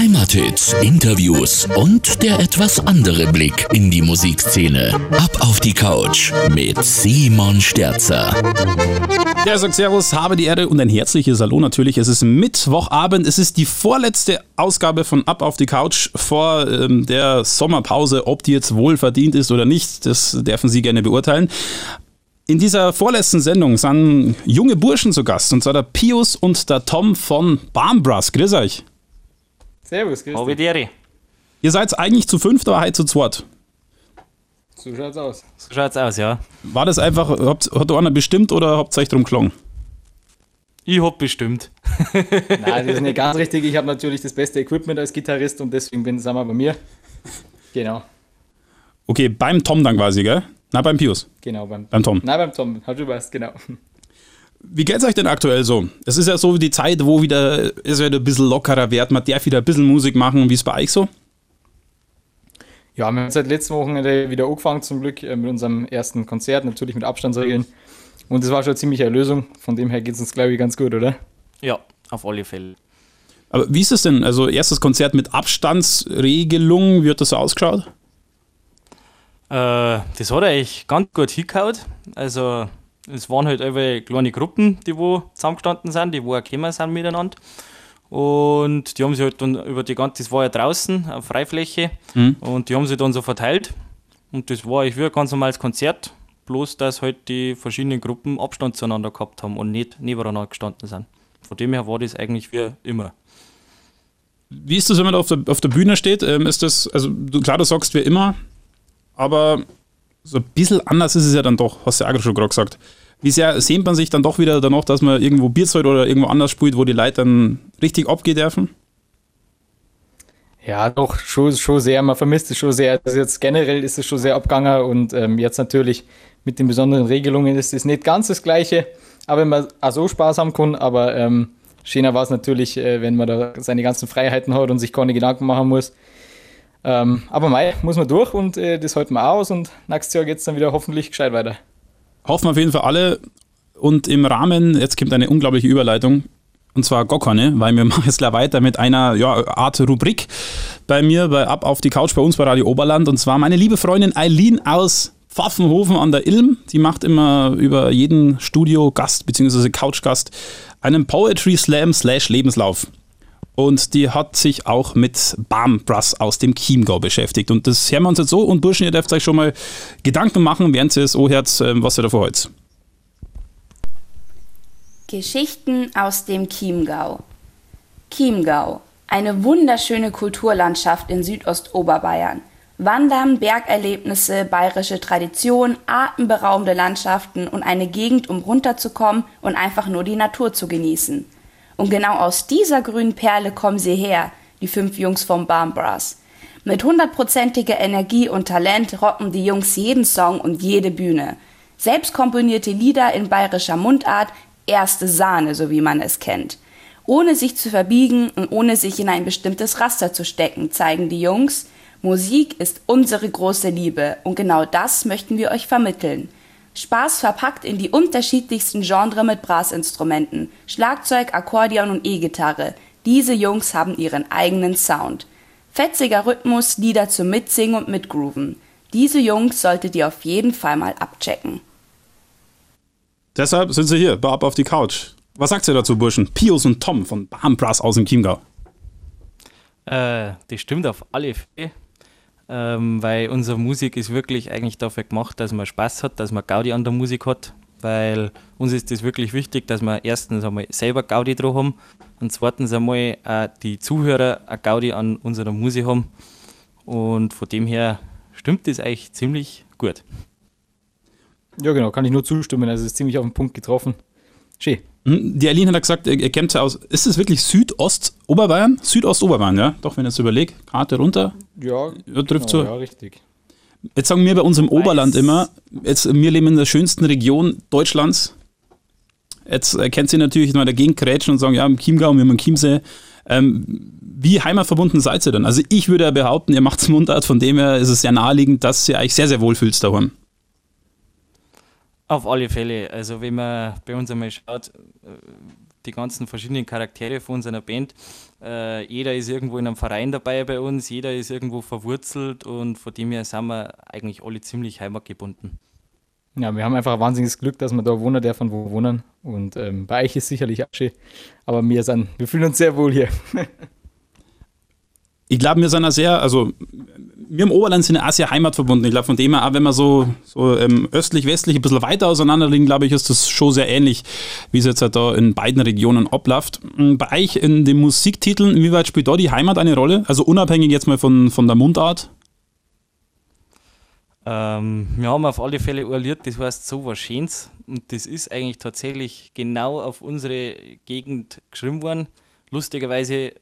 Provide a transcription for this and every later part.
Heimathits, Interviews und der etwas andere Blick in die Musikszene. Ab auf die Couch mit Simon Sterzer. Ja, sagt Servus, habe die Ehre und ein herzliches Hallo natürlich. Es ist Mittwochabend, es ist die vorletzte Ausgabe von Ab auf die Couch vor ähm, der Sommerpause. Ob die jetzt wohl verdient ist oder nicht, das dürfen Sie gerne beurteilen. In dieser vorletzten Sendung sind junge Burschen zu Gast, und zwar der Pius und der Tom von Barnbrass. Grüß euch. Servus, grüß dich. Ehre. Ihr seid eigentlich zu fünft, aber heute zu zweit. So schaut's aus. So schaut's aus, ja. War das einfach, habt, hat einer bestimmt oder habt ihr euch drum gelungen? Ich hab bestimmt. Nein, das ist nicht ganz richtig. Ich habe natürlich das beste Equipment als Gitarrist und deswegen bin sind wir bei mir. Genau, Okay, beim Tom dann quasi, gell? Na, beim Pius. genau. Beim, Beim Tom. Nein, beim Tom. Hat du was, genau. Wie geht's euch denn aktuell so? Es ist ja so die Zeit, wo wieder es wieder ein bisschen lockerer wird. Man darf wieder ein bisschen Musik machen. Wie ist bei euch so? Ja, wir haben seit letzten Wochenende wieder angefangen, zum Glück, äh, mit unserem ersten Konzert, natürlich mit Abstandsregeln. Und das war schon eine ziemliche Erlösung. Von dem her geht's uns, glaube ich, ganz gut, oder? Ja, auf alle Fälle. Aber wie ist es denn? Also erstes Konzert mit Abstandsregelung, wie hat das so ausgeschaut? Äh, das hat eigentlich ganz gut hingehauen. Also, es waren halt einfach kleine Gruppen, die wo zusammengestanden sind, die wo auch gekommen sind miteinander. Und die haben sich halt dann über die ganze, das war ja draußen auf Freifläche, und die haben sich dann so verteilt. Und das war eigentlich wie ein ganz normales Konzert, bloß dass halt die verschiedenen Gruppen Abstand zueinander gehabt haben und nicht nebeneinander gestanden sind. Von dem her war das eigentlich wie immer. Wie ist das, wenn man da auf der, auf der Bühne steht? Ähm, ist das, also du, klar, du sagst wie immer, aber so ein bisschen anders ist es ja dann doch, hast du ja auch schon gerade gesagt. Wie sehr sehnt man sich dann doch wieder danach, dass man irgendwo Bier zahlt oder irgendwo anders spielt, wo die Leute dann richtig abgehen dürfen? Ja, doch, schon, schon sehr. Man vermisst es schon sehr. Also jetzt generell ist es schon sehr abgegangen und ähm, jetzt natürlich mit den besonderen Regelungen ist es nicht ganz das Gleiche, aber wenn man auch so Spaß haben kann, aber ähm, schöner war es natürlich, äh, wenn man da seine ganzen Freiheiten hat und sich keine Gedanken machen muss. Ähm, aber mei, muss man durch und äh, das halten wir aus und nächstes Jahr geht es dann wieder hoffentlich gescheit weiter. Hoffen auf jeden Fall alle. Und im Rahmen, jetzt kommt eine unglaubliche Überleitung, und zwar Gockerne, weil wir machen jetzt gleich weiter mit einer ja, Art Rubrik bei mir, bei Ab auf die Couch bei uns bei Radio Oberland. Und zwar meine liebe Freundin Eileen aus Pfaffenhofen an der Ilm. Die macht immer über jeden Studiogast bzw. Couchgast einen Poetry Slam slash Lebenslauf. Und die hat sich auch mit Barnbrass aus dem Chiemgau beschäftigt. Und das hören wir uns jetzt so. Und Burschen, ihr dürft euch schon mal Gedanken machen, während ihr es hört, ähm, was ihr da vorholst. Geschichten aus dem Chiemgau. Chiemgau, eine wunderschöne Kulturlandschaft in Südostoberbayern. Wandern, Bergerlebnisse, bayerische Tradition, atemberaubende Landschaften und eine Gegend, um runterzukommen und einfach nur die Natur zu genießen. Und genau aus dieser grünen Perle kommen sie her, die fünf Jungs vom Barnbrass. Mit hundertprozentiger Energie und Talent rocken die Jungs jeden Song und jede Bühne. Selbst komponierte Lieder in bayerischer Mundart, erste Sahne, so wie man es kennt. Ohne sich zu verbiegen und ohne sich in ein bestimmtes Raster zu stecken, zeigen die Jungs, Musik ist unsere große Liebe und genau das möchten wir euch vermitteln. Spaß verpackt in die unterschiedlichsten Genres mit Brassinstrumenten, Schlagzeug, Akkordeon und E-Gitarre. Diese Jungs haben ihren eigenen Sound. Fetziger Rhythmus, Lieder zum Mitsingen und Mitgrooven. Diese Jungs solltet ihr auf jeden Fall mal abchecken. Deshalb sind sie hier, bei Ab auf die Couch. Was sagt ihr dazu, Burschen? Pius und Tom von Barnbrass aus dem Chiemgau. Äh, das stimmt auf alle Fälle. Ähm, weil unsere Musik ist wirklich eigentlich dafür gemacht, dass man Spaß hat, dass man Gaudi an der Musik hat. Weil uns ist das wirklich wichtig, dass wir erstens einmal selber Gaudi drauf haben und zweitens einmal auch die Zuhörer eine Gaudi an unserer Musik haben. Und von dem her stimmt das eigentlich ziemlich gut. Ja, genau, kann ich nur zustimmen. Also es ist ziemlich auf den Punkt getroffen. Schön. Hm, Die Aline hat ja gesagt, er kennt ja aus. Ist es wirklich Südost-Oberbayern? Südost-Oberbayern, ja? Doch, wenn ich jetzt überlege, Karte runter. Ja, Ja, trifft genau, so. ja, richtig. Jetzt sagen wir bei uns im Weiß. Oberland immer, jetzt, wir leben in der schönsten Region Deutschlands. Jetzt äh, kennt sie natürlich mal dagegen krätschen und sagen, ja, im Chiemgau, wir haben einen Chiemsee. Ähm, wie heimatverbunden seid ihr denn? Also ich würde ja behaupten, ihr macht's Mundart, von dem her ist es sehr naheliegend, dass ihr euch sehr, sehr wohl fühlt daheim. Auf alle Fälle. Also wenn man bei uns einmal schaut, äh, die ganzen verschiedenen Charaktere von unserer Band. Äh, jeder ist irgendwo in einem Verein dabei bei uns, jeder ist irgendwo verwurzelt und von dem her sind wir eigentlich alle ziemlich heimatgebunden. Ja, wir haben einfach ein wahnsinniges Glück, dass wir da wohnen dürfen, wo wohnen. Und ähm, bei euch ist sicherlich auch schön. Aber wir, sind, wir fühlen uns sehr wohl hier. ich glaube, wir sind da sehr, also wir im Oberland sind ja auch sehr heimatverbunden. Ich glaube, von dem her, auch wenn wir so, so ähm, östlich-westlich ein bisschen weiter auseinander liegen, glaube ich, ist das schon sehr ähnlich, wie es jetzt halt da in beiden Regionen abläuft. Ähm, bei euch in den Musiktiteln, wie weit spielt da die Heimat eine Rolle? Also unabhängig jetzt mal von, von der Mundart? Ähm, wir haben auf alle Fälle Lied, das heißt so was Schönes. Und das ist eigentlich tatsächlich genau auf unsere Gegend geschrieben worden. Lustigerweise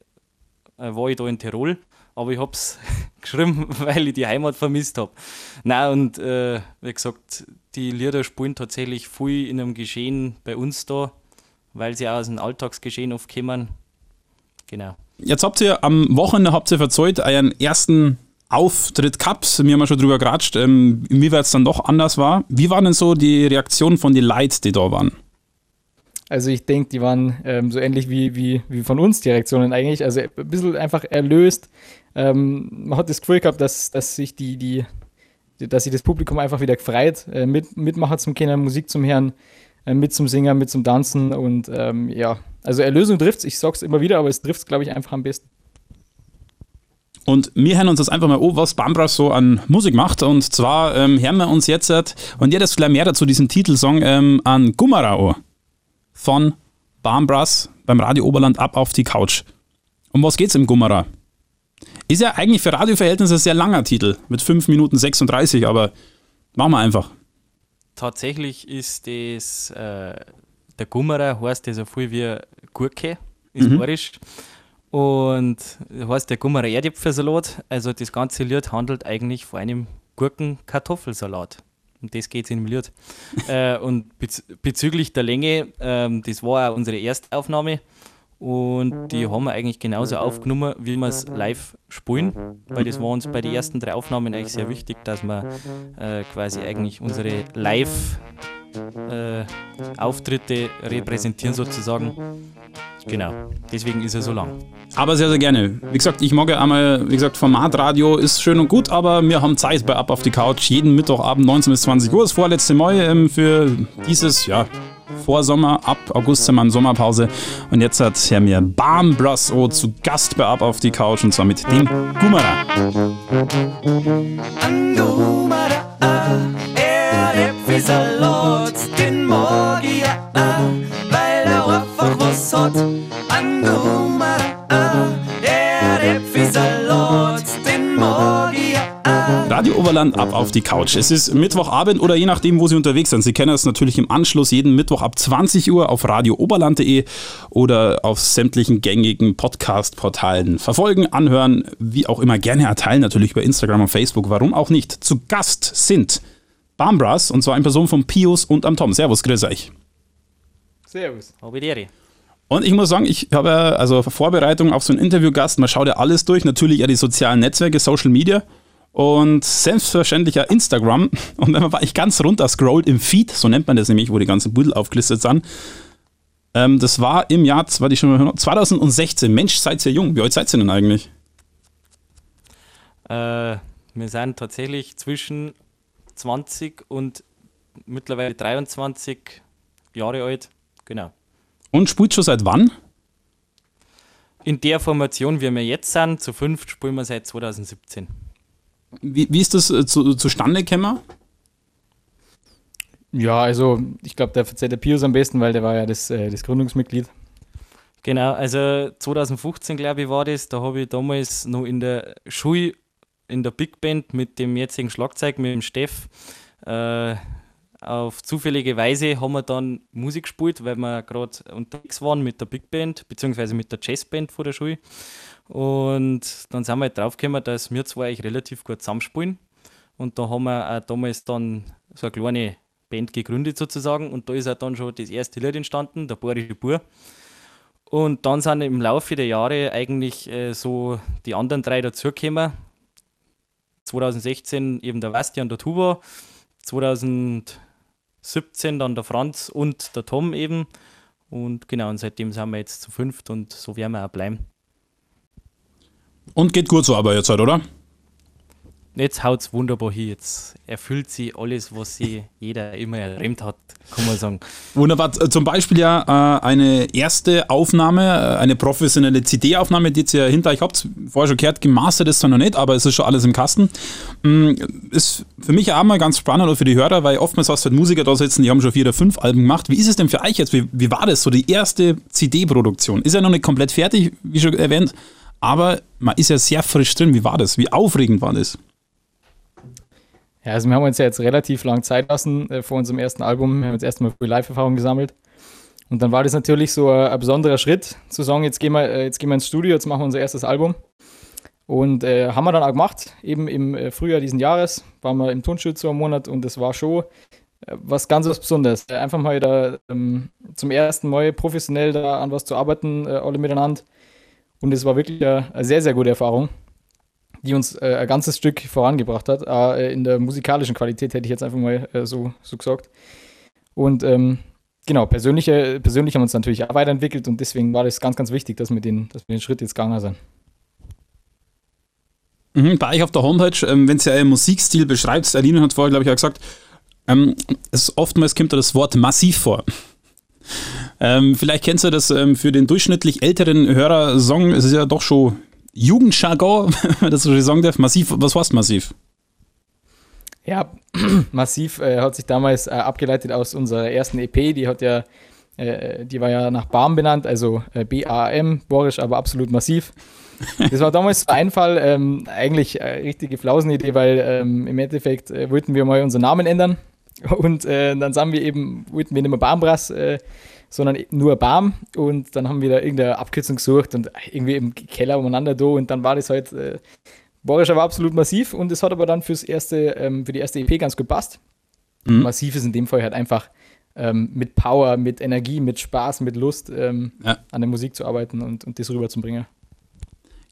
war ich da in Tirol aber ich habe es geschrieben, weil ich die Heimat vermisst habe. Nein, und äh, wie gesagt, die Lieder spielen tatsächlich viel in einem Geschehen bei uns da, weil sie auch aus dem Alltagsgeschehen oft kommen. Genau. Jetzt habt ihr am Wochenende habt ihr verzeugt euren ersten Auftritt gehabt. Wir haben ja schon drüber geratscht, ähm, inwieweit es dann doch anders war. Wie waren denn so die Reaktionen von den Leuten, die da waren? Also ich denke, die waren ähm, so ähnlich wie, wie, wie von uns die Reaktionen eigentlich. Also ein bisschen einfach erlöst. Ähm, man hat das Gefühl gehabt, dass, dass sich die, die, dass sich das Publikum einfach wieder gefreut, äh, mit, mitmachen zum Kennen, Musik zum Hören, äh, mit zum Singen, mit zum Tanzen und ähm, ja, also Erlösung trifft es, ich sag's immer wieder, aber es trifft es, glaube ich, einfach am besten. Und wir hören uns das einfach mal an, was Bambras so an Musik macht. Und zwar ähm, hören wir uns jetzt, und ihr das vielleicht mehr dazu, diesen Titelsong ähm, an Gumarao von Barnbrass beim Radio Oberland ab auf die Couch. Um was geht's im Gummera? Ist ja eigentlich für Radioverhältnisse ein sehr langer Titel mit 5 Minuten 36, aber machen wir einfach. Tatsächlich ist das, äh, der Gummerer heißt das so viel wie Gurke, ist mhm. bayerisch. Und heißt der Gummerer Erdäpfelsalat. Also das ganze Lied handelt eigentlich von einem Gurken-Kartoffelsalat. Um das geht es in dem Lied. äh, und bez bezüglich der Länge, ähm, das war auch unsere erste Aufnahme. Und die haben wir eigentlich genauso aufgenommen, wie wir es live spielen, weil das war uns bei den ersten drei Aufnahmen eigentlich sehr wichtig, dass wir äh, quasi eigentlich unsere Live-Auftritte äh, repräsentieren sozusagen. Genau, deswegen ist er so lang. Aber sehr, sehr gerne. Wie gesagt, ich mag ja einmal, wie gesagt, Formatradio ist schön und gut, aber wir haben Zeit bei Ab auf die Couch. Jeden Mittwochabend 19 bis 20 Uhr. Das vorletzte Mal ähm, für dieses, ja, Vorsommer. Ab August sind wir in Sommerpause. Und jetzt hat Herr mir Bam Bros O zu Gast bei Ab auf die Couch und zwar mit dem Gumara. Angumara, er Salat, den mag ich weil er einfach was hat. Angumara. Radio Oberland ab auf die Couch. Es ist Mittwochabend oder je nachdem, wo Sie unterwegs sind. Sie kennen es natürlich im Anschluss jeden Mittwoch ab 20 Uhr auf radiooberland.de oder auf sämtlichen gängigen Podcast-Portalen verfolgen, anhören, wie auch immer gerne erteilen, natürlich über Instagram und Facebook. Warum auch nicht? Zu Gast sind Bambras und zwar in Person von Pius und am Tom. Servus, grüß euch. Servus. Obediere. Und ich muss sagen, ich habe ja also Vorbereitung auf so einen Interviewgast, man schaut ja alles durch, natürlich ja die sozialen Netzwerke, Social Media und selbstverständlich ja Instagram. Und wenn man eigentlich ganz runter scrollt im Feed, so nennt man das nämlich, wo die ganzen Budel aufgelistet sind, ähm, das war im Jahr 2016. Mensch, seid ihr jung. Wie alt seid ihr denn eigentlich? Äh, wir sind tatsächlich zwischen 20 und mittlerweile 23 Jahre alt. Genau. Und spielt schon seit wann? In der Formation, wie wir jetzt sind, zu fünft spielen wir seit 2017. Wie, wie ist das äh, zu, zustande gekommen? Ja, also ich glaube, der verzeiht der Pius am besten, weil der war ja das, äh, das Gründungsmitglied. Genau, also 2015 glaube ich war das, da habe ich damals noch in der Schule in der Big Band mit dem jetzigen Schlagzeug, mit dem Steff, äh, auf zufällige Weise haben wir dann Musik gespielt, weil wir gerade unterwegs waren mit der Big Band, beziehungsweise mit der Jazzband vor der Schule. Und dann sind wir halt draufgekommen, dass wir zwei eigentlich relativ gut zusammenspielen. Und da haben wir auch damals dann so eine kleine Band gegründet sozusagen. Und da ist auch dann schon das erste Lied entstanden, der Borische Bur. Und dann sind im Laufe der Jahre eigentlich äh, so die anderen drei dazugekommen. 2016 eben der Bastian, der Tuba. 2017 dann der Franz und der Tom eben. Und genau, und seitdem sind wir jetzt zu fünft und so werden wir auch bleiben. Und geht gut so aber jetzt halt, oder? Jetzt haut es wunderbar hin. Jetzt erfüllt sie alles, was sie jeder immer erträumt hat, kann man sagen. Wunderbar. Zum Beispiel ja äh, eine erste Aufnahme, äh, eine professionelle CD-Aufnahme, die ihr hinter euch habt. Vorher schon gehört, gemastert ist zwar noch nicht, aber es ist schon alles im Kasten. Mm, ist für mich auch mal ganz spannend und für die Hörer, weil oftmals hast du halt Musiker da sitzen, die haben schon vier oder fünf Alben gemacht. Wie ist es denn für euch jetzt? Wie, wie war das so, die erste CD-Produktion? Ist ja noch nicht komplett fertig, wie schon erwähnt, aber man ist ja sehr frisch drin. Wie war das? Wie aufregend war das? Ja, also wir haben uns ja jetzt relativ lang Zeit lassen äh, vor unserem ersten Album. Wir haben jetzt erstmal früh Live-Erfahrung gesammelt. Und dann war das natürlich so ein, ein, besonderer Schritt, zu sagen, jetzt gehen, wir, äh, jetzt gehen wir ins Studio, jetzt machen wir unser erstes Album. Und äh, haben wir dann auch gemacht, eben im äh, Frühjahr diesen Jahres, waren wir im Tonschutz so einen Monat und das war schon äh, was ganz was Besonderes. Einfach mal da ähm, zum ersten Mal professionell da an was zu arbeiten, äh, alle miteinander. Und es war wirklich eine, eine sehr, sehr gute Erfahrung die uns äh, ein ganzes Stück vorangebracht hat. Äh, in der musikalischen Qualität hätte ich jetzt einfach mal äh, so, so gesagt. Und ähm, genau, persönliche, persönlich haben wir uns natürlich auch weiterentwickelt und deswegen war das ganz, ganz wichtig, dass wir den, dass wir den Schritt jetzt gegangen sind. Mhm, bei euch auf der Homepage, ähm, wenn ihr euren Musikstil beschreibt, Aline hat vorher, glaube ich, auch gesagt, ähm, es oftmals kommt da das Wort massiv vor. Ähm, vielleicht kennst du das ähm, für den durchschnittlich älteren Hörer-Song, es ist ja doch schon Jugendjargon, wenn man das so sagen darf. Massiv, was heißt massiv? Ja, massiv äh, hat sich damals äh, abgeleitet aus unserer ersten EP, die hat ja, äh, die war ja nach BAM benannt, also äh, B-A-M, Borisch, aber absolut massiv. Das war damals ein Einfall, ähm, eigentlich eine richtige Flausenidee, weil ähm, im Endeffekt äh, wollten wir mal unseren Namen ändern und äh, dann sagen wir eben, wollten wir nicht mehr Bambras sondern nur BAM und dann haben wir da irgendeine Abkürzung gesucht und irgendwie im Keller umeinander da und dann war das halt, äh, Borischer war absolut massiv und es hat aber dann fürs erste, ähm, für die erste EP ganz gut passt. Mhm. Massiv ist in dem Fall halt einfach ähm, mit Power, mit Energie, mit Spaß, mit Lust ähm, ja. an der Musik zu arbeiten und, und das rüberzubringen.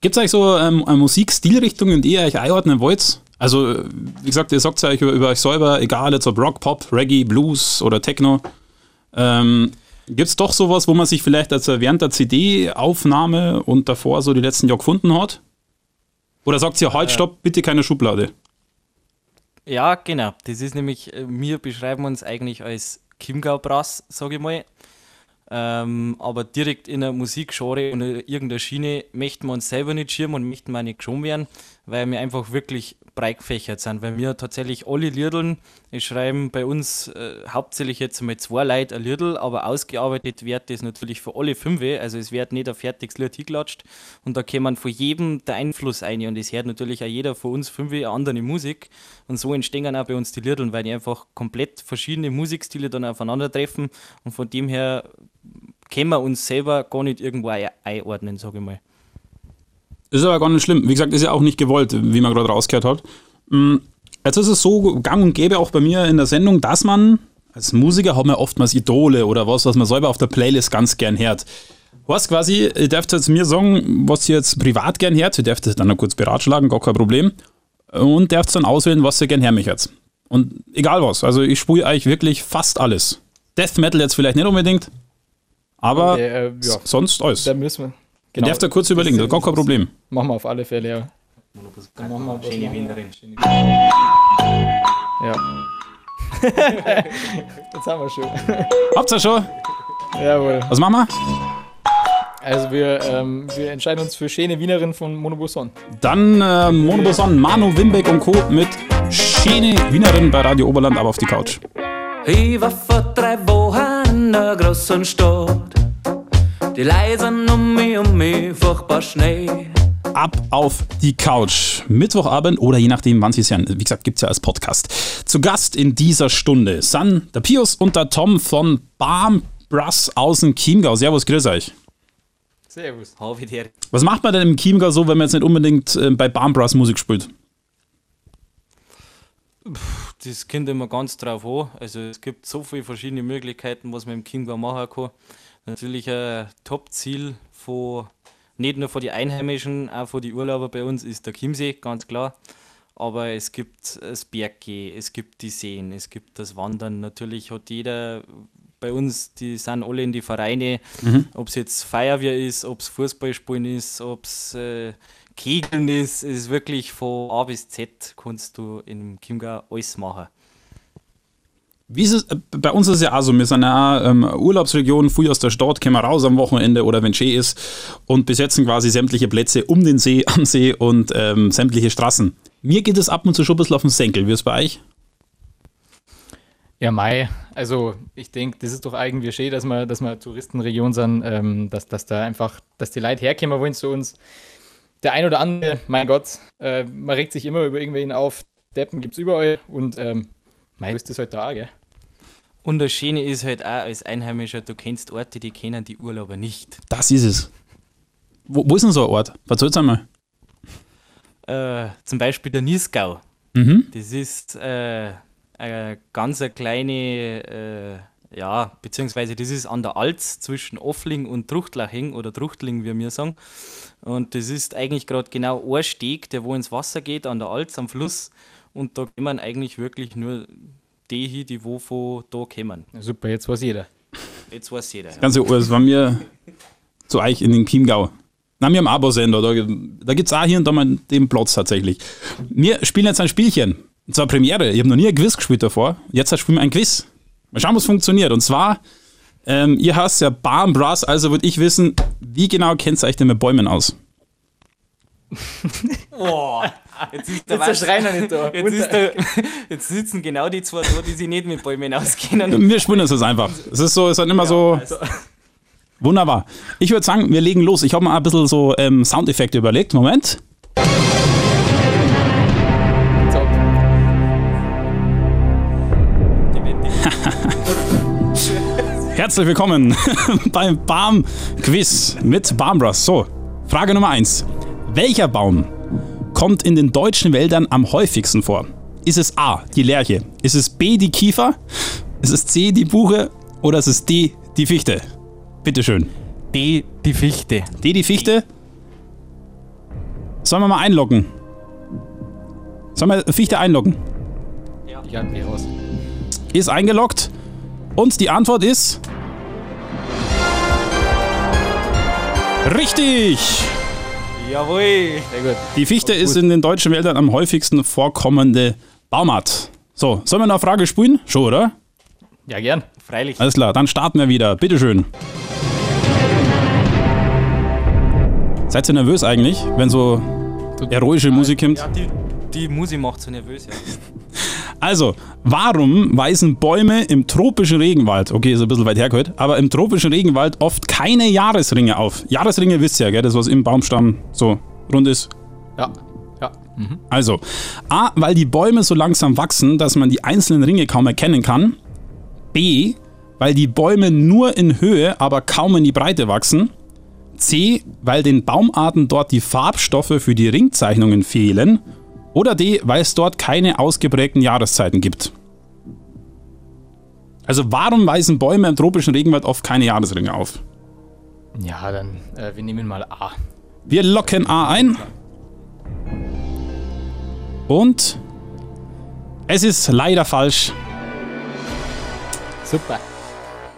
Gibt es eigentlich so ähm, eine Musikstilrichtung, die ihr euch einordnen wollt? Also, wie gesagt, ihr sagt es ja euch über, über, euch selber, egal jetzt ob Rock, Pop, Reggae, Blues oder Techno. Ähm, Gibt es doch sowas, wo man sich vielleicht also während der CD-Aufnahme und davor so die letzten Jahre gefunden hat? Oder sagt ihr, halt, stopp, bitte keine Schublade? Ja, genau. Das ist nämlich, äh, wir beschreiben uns eigentlich als Chiemgau Brass, sage ich mal. Ähm, aber direkt in der Musikgenre oder irgendeiner Schiene möchten wir uns selber nicht schirmen und möchten wir nicht geschoben werden, weil wir einfach wirklich breit gefächert sind, weil wir tatsächlich alle Liedeln, ich schreibe bei uns äh, hauptsächlich jetzt mal zwei Leute ein Liedl, aber ausgearbeitet wird das natürlich für alle fünf, also es wird nicht ein fertiges Lied hingeklatscht und da käme von jedem der Einfluss ein. Und es hört natürlich auch jeder von uns fünf eine andere Musik. Und so entstehen auch bei uns die Liedl, weil die einfach komplett verschiedene Musikstile dann aufeinandertreffen. Und von dem her können wir uns selber gar nicht irgendwo einordnen, sage ich mal. Ist aber gar nicht schlimm. Wie gesagt, ist ja auch nicht gewollt, wie man gerade rausgehört hat. Mm, jetzt ist es so gang und gäbe auch bei mir in der Sendung, dass man als Musiker hat man oftmals Idole oder was, was man selber auf der Playlist ganz gern hört. Was quasi, ihr dürft jetzt mir sagen, was ihr jetzt privat gern hört. Ihr dürft es dann noch kurz beratschlagen, gar kein Problem. Und dürft dann auswählen, was ihr gern her mich jetzt. Und egal was. Also ich spiele eigentlich wirklich fast alles. Death Metal jetzt vielleicht nicht unbedingt, aber okay, äh, ja. sonst alles. Da müssen wir. Genau. Du darfst da kurz überlegen, das ist gar kein Problem. Machen wir auf alle Fälle, ja. Dann machen wir Schöne Wienerin. Ja. Jetzt haben wir schon. Habt ihr schon? Jawohl. Was machen wir? Also wir, ähm, wir entscheiden uns für Schöne Wienerin von Monobuson. Dann äh, Monobuson, Manu Wimbeck und Co. mit Schöne Wienerin bei Radio Oberland, aber auf die Couch. Ich war vor drei Wochen in der großen Stadt die leisen um mich, um mich, furchtbar Schnee. Ab auf die Couch. Mittwochabend oder je nachdem, wann Sie es hören. Wie gesagt, gibt es ja als Podcast. Zu Gast in dieser Stunde sind der Pius und der Tom von Barm Brass aus dem Chiemgau. Servus, grüß euch. Servus. Was macht man denn im Chiemgau so, wenn man jetzt nicht unbedingt äh, bei Barm Brass Musik spielt? Das kommt immer ganz drauf an. Also es gibt so viele verschiedene Möglichkeiten, was man im Chiemgau machen kann natürlich ein Top-Ziel von nicht nur für die Einheimischen, auch für die Urlauber bei uns ist der Chiemsee, ganz klar. Aber es gibt das Berggehen, es gibt die Seen, es gibt das Wandern. Natürlich hat jeder bei uns, die sind alle in die Vereine, Mhm. ob es jetzt Feuerwehr ist, ob es Fußballspielen ist, ob es äh, Kegeln ist, es ist wirklich von A bis Z kannst du im Chiemgau alles machen. Es, äh, bei uns ist es ja auch so, wir sind ja auch, ähm, Urlaubsregion, früh aus der Stadt, kommen raus am Wochenende oder wenn schön ist und besetzen quasi sämtliche Plätze um den See, am See und ähm, sämtliche Straßen. Mir geht es ab und zu schon ein bisschen auf den Senkel, wie ist es bei euch? Ja, Mai. Also ich denke, das ist doch irgendwie schön, dass wir, dass wir Touristenregion sind, ähm, dass, dass da einfach, dass die Leute herkommen wollen zu uns. Der ein oder andere, mein Gott, äh, man regt sich immer über irgendwen auf. Deppen gibt es überall und ähm, Mai ist das halt da, gell? Und das Schöne ist halt auch als Einheimischer, du kennst Orte, die kennen die Urlauber nicht. Das ist es. Wo, wo ist denn so ein Ort? Erzähl's einmal. Äh, zum Beispiel der Niesgau. Mhm. Das ist äh, eine ganz eine kleine, äh, ja, beziehungsweise das ist an der Alz zwischen Offling und Truchtlaching oder Truchtling, wie wir sagen. Und das ist eigentlich gerade genau ein Steg, der wo ins Wasser geht, an der Alz, am Fluss. Und da kommen eigentlich wirklich nur die hin, die wo von da kommen. Super, jetzt weiß jeder. Jetzt weiß jeder. Ja. Ganze Uhr, es war mir zu euch in den Chiemgau. Na, wir haben Abo-Sender, da, da gibt es auch hier und da mal den Platz tatsächlich. Wir spielen jetzt ein Spielchen. Und zwar Premiere. Ich habe noch nie ein Quiz gespielt davor. Jetzt spielen wir ein Quiz. Mal schauen, was funktioniert. Und zwar, ähm, ihr hast ja Barn Brass, also würde ich wissen, wie genau kennt ihr euch denn mit Bäumen aus? Boah, jetzt ist der, Jetzt der Schreiner nicht da. Jetzt, ist der, jetzt sitzen genau die zwei da, die sich nicht mit Bäumen auskennen. Wir das jetzt einfach. Es ist so, es ist immer so. Wunderbar. Ich würde sagen, wir legen los. Ich habe mir ein bisschen so ähm, Soundeffekte überlegt. Moment. Herzlich willkommen beim Baum-Quiz mit Barmbras. So, Frage Nummer 1. Welcher Baum kommt in den deutschen Wäldern am häufigsten vor? Ist es A, die Lärche? Ist es B, die Kiefer? Ist es C, die Buche? Oder ist es D, die Fichte? Bitteschön. Die, die Fichte. D, die Fichte? Sollen wir mal einloggen? Sollen wir Fichte einloggen? ich hab mich raus. Ist eingeloggt. Und die Antwort ist. Richtig! Jawohl. Sehr gut. Die Fichte ist in den deutschen Wäldern am häufigsten vorkommende Baumart. So, sollen wir noch eine Frage spielen? Schon, oder? Ja, gern. Freilich. Alles klar, dann starten wir wieder. Bitteschön. Seid ihr nervös eigentlich, wenn so heroische Musik kommt? Ja, die, die Musik macht so nervös, ja. Also, warum weisen Bäume im tropischen Regenwald, okay, ist ein bisschen weit hergeholt, aber im tropischen Regenwald oft keine Jahresringe auf? Jahresringe wisst ihr ja, gell, das was im Baumstamm so rund ist. Ja. Ja. Mhm. Also, A, weil die Bäume so langsam wachsen, dass man die einzelnen Ringe kaum erkennen kann. B, weil die Bäume nur in Höhe, aber kaum in die Breite wachsen. C, weil den Baumarten dort die Farbstoffe für die Ringzeichnungen fehlen. Oder D, weil es dort keine ausgeprägten Jahreszeiten gibt. Also warum weisen Bäume im tropischen Regenwald oft keine Jahresringe auf? Ja, dann, äh, wir nehmen mal A. Wir locken A ein. Und es ist leider falsch. Super.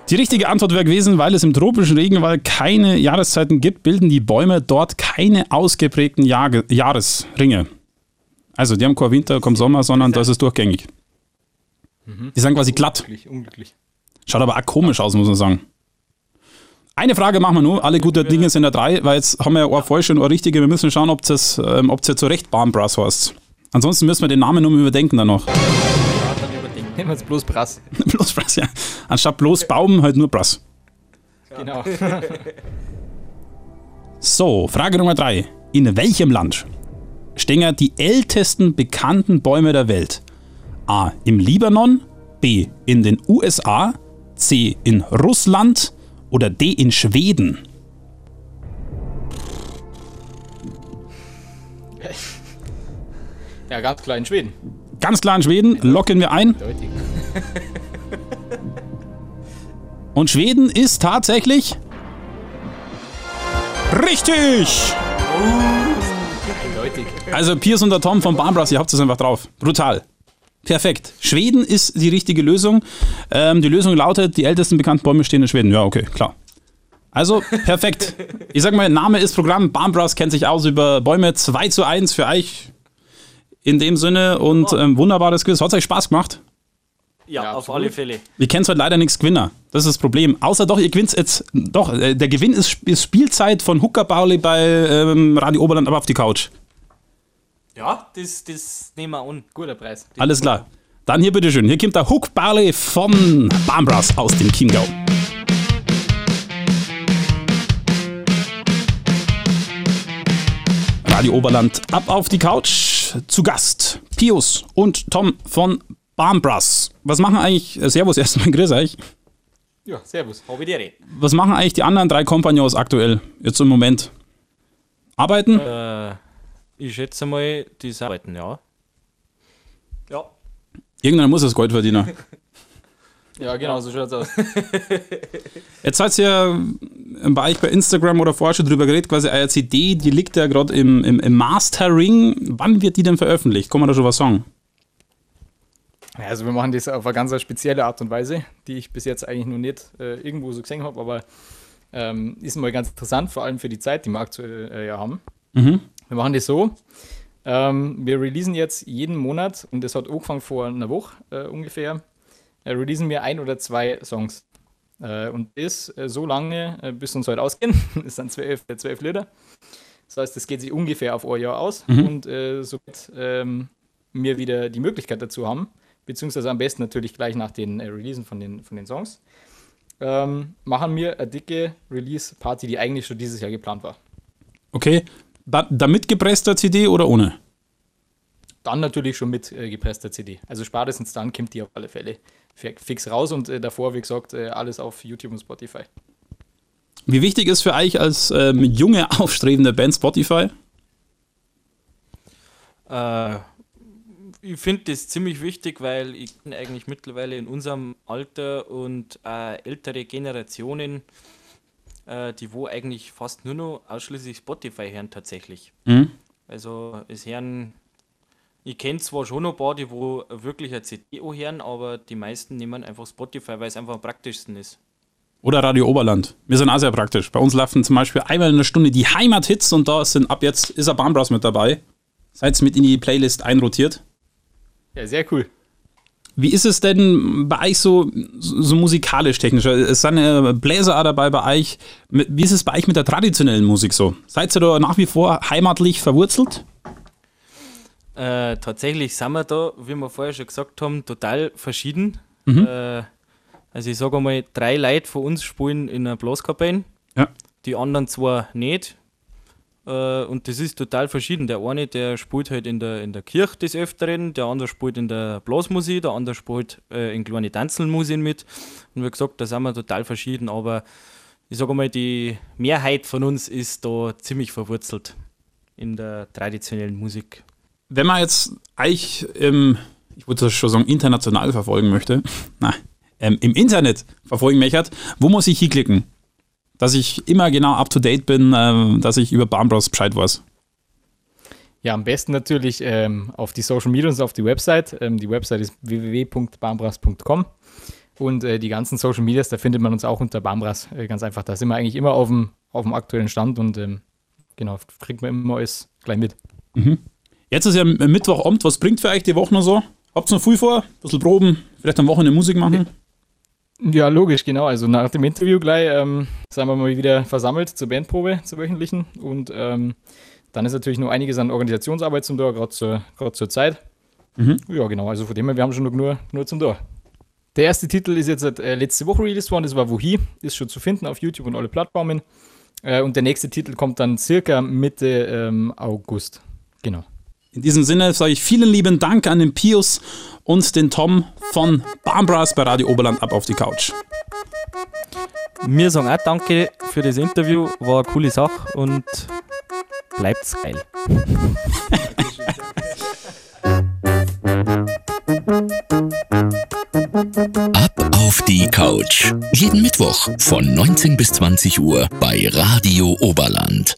Die richtige Antwort wäre gewesen, weil es im tropischen Regenwald keine Jahreszeiten gibt, bilden die Bäume dort keine ausgeprägten Jahre Jahresringe. Also die haben kein Winter, kein Sommer, sondern das ist durchgängig. Die sind quasi glatt. Unglücklich, unglücklich. Schaut aber auch komisch aus, muss man sagen. Eine Frage machen wir nur. Alle gute Dinge sind da drei, weil jetzt haben wir ja eine falsche und eine richtige. Wir müssen schauen, ob es ähm, ob's jetzt so recht Barnbrass heißt. Ansonsten müssen wir den Namen nur überdenken dann noch. Ja, dann überdenken. Nehmen wir jetzt bloß Brass. bloß Brass, ja. Anstatt bloß Baum, halt nur Brass. Genau. So, Frage Nummer drei. In welchem Land stehen die ältesten bekannten Bäume der Welt? A. Im Libanon, B. In den USA, C. In Russland oder D. In Schweden? ja, ganz klar in Schweden. Ganz klar in Schweden, locken wir ein. Und Schweden ist tatsächlich richtig. Eindeutig. Also Piers und der Tom von Barnbrass, ihr habt es einfach drauf. Brutal. Perfekt. Schweden ist die richtige Lösung. Ähm, die Lösung lautet, die ältesten bekannten Bäume stehen in Schweden. Ja, okay, klar. Also, perfekt. Ich sag mal, Name ist Programm. Barnbras kennt sich aus über Bäume 2 zu 1 für euch. In dem Sinne und ähm, wunderbares Quiz. Hat euch Spaß gemacht? Ja, Ja, auf absolut. alle Fälle. Ihr kennt heute leider nichts Gewinner. Das ist das Problem. Außer doch, ihr gewinnt jetzt. Doch, äh, der Gewinn ist, ist Spielzeit von Hooker Bauli bei ähm, Radio Oberland, aber auf die Couch. Ja, das, das nehmen wir an. Guter Preis. Alles klar. Dann hier bitteschön. Hier kommt der Hook Barley von Barnbras aus dem Chiemgau. Radio Oberland ab auf die Couch. Zu Gast Pius und Tom von Barnbras. Was machen eigentlich, Servus erstmal, grüß euch. Ja, servus. Recht. Was machen eigentlich die anderen drei Kompagnons aktuell, jetzt im Moment? Arbeiten? Äh, ich schätze mal, die arbeiten, ja. Ja. Irgendeiner muss das Gold verdienen. Ja, genau, so schaut's aus. Jetzt seid ihr bei euch bei Instagram oder vorher schon drüber geredet, quasi eure CD, die liegt ja gerade im, im, im Mastering. Wann wird die denn veröffentlicht? Kann man da schon was sagen? Ja, Also wir machen das auf eine ganz spezielle Art und Weise, die ich bis jetzt eigentlich noch nicht äh, irgendwo so gesehen habe, aber ähm, ist mal ganz interessant, vor allem für die Zeit, die wir aktuell äh, ja haben. Mhm. Wir machen das so, ähm, wir releasen jetzt jeden Monat, und das hat angefangen vor einer Woche äh, ungefähr, äh, releasen wir ein oder zwei Songs. Äh, und das äh, so lange, äh, bis uns heute ausgehen. das sind zwölf, äh, zwölf Lieder. Das heißt, das geht sich ungefähr auf ein Jahr aus. Und äh, somit ähm, wir wieder die Möglichkeit dazu haben, beziehungsweise am besten natürlich gleich nach den Releasen von den, von den Songs, ähm, machen wir eine dicke Release-Party, die eigentlich schon dieses Jahr geplant war. Okay. Da, damit gepresster CD oder ohne? Dann natürlich schon mit äh, gepresster CD. Also spätestens dann kommt die auf alle Fälle fi- fix raus und äh, davor, wie gesagt, äh, alles auf YouTube und Spotify. Wie wichtig ist für euch als ähm, junge, aufstrebende Band Spotify? Äh, ich finde das ziemlich wichtig, weil ich bin eigentlich mittlerweile in unserem Alter und äh, ältere Generationen, äh, die wo eigentlich fast nur noch ausschließlich Spotify hören tatsächlich. Mhm. Also es hören, ich kenne zwar schon noch ein paar, die wo wirklich eine CD hören, aber die meisten nehmen einfach Spotify, weil es einfach am praktischsten ist. Oder Radio Oberland? Wir sind auch sehr praktisch. Bei uns laufen zum Beispiel einmal in der Stunde die Heimathits und da sind ab jetzt ist ein Barnbras mit dabei. Seid mit in die Playlist einrotiert. Ja, sehr cool. Wie ist es denn bei euch so, so musikalisch technisch? Es sind äh, Bläser auch dabei bei euch. Wie ist es bei euch mit der traditionellen Musik so? Seid ihr da nach wie vor heimatlich verwurzelt? Äh, tatsächlich sind wir da, wie wir vorher schon gesagt haben, total verschieden. Äh, also ich sage einmal, drei Leute von uns spielen in einer Blaskapelle, Ja. die anderen zwei nicht. Äh, und das ist total verschieden. Der eine, der spielt halt in der, in der Kirche des Öfteren, der andere spielt in der Blasmusik, der andere spielt äh, in kleine Tanzelmusik mit. Und wie gesagt, da sind wir total verschieden, aber ich sage mal, die Mehrheit von uns ist da ziemlich verwurzelt in der traditionellen Musik. Wenn man jetzt euch im, ich würde das schon sagen, international verfolgen möchte, na, ähm, im Internet verfolgen möchte, wo muss ich hinklicken? Dass ich immer genau up to date bin, ähm, dass ich über Barnbras Bescheid weiß. Ja, am besten natürlich ähm, auf die Social Media und auf die Website. Ähm, die Website ist www.bambras.com und äh, die ganzen Social Medias, da findet man uns auch unter Bambras. Äh, ganz einfach, da sind wir eigentlich immer auf dem, auf dem aktuellen Stand und ähm, genau, kriegt man immer alles gleich mit. Jetzt ist ja Mittwochabend, was bringt für euch die Woche noch so? Habt ihr noch viel vor? Ein bisschen proben, vielleicht am Wochenende Musik machen? Ja, logisch, genau. Also nach dem Interview gleich ähm, sind wir mal wieder versammelt zur Bandprobe, zur wöchentlichen. Und ähm, dann ist natürlich noch einiges an Organisationsarbeit zum Tor, gerade zur, grad zur Zeit. Ja, genau. Also von dem her, wir haben schon noch nur, nur zum Tor. Der erste Titel ist jetzt äh, letzte Woche released worden, das war Wohi, ist schon zu finden auf YouTube und alle Plattformen. Äh, und der nächste Titel kommt dann circa Mitte ähm, August. Genau. In diesem Sinne sage ich vielen lieben Dank an den Pius und den Tom von Barnbras bei Radio Oberland ab auf die Couch. Wir sagen auch danke für das Interview, war eine coole Sache und bleibt's geil. Ab auf die Couch. Jeden Mittwoch von 19 bis 20 Uhr bei Radio Oberland.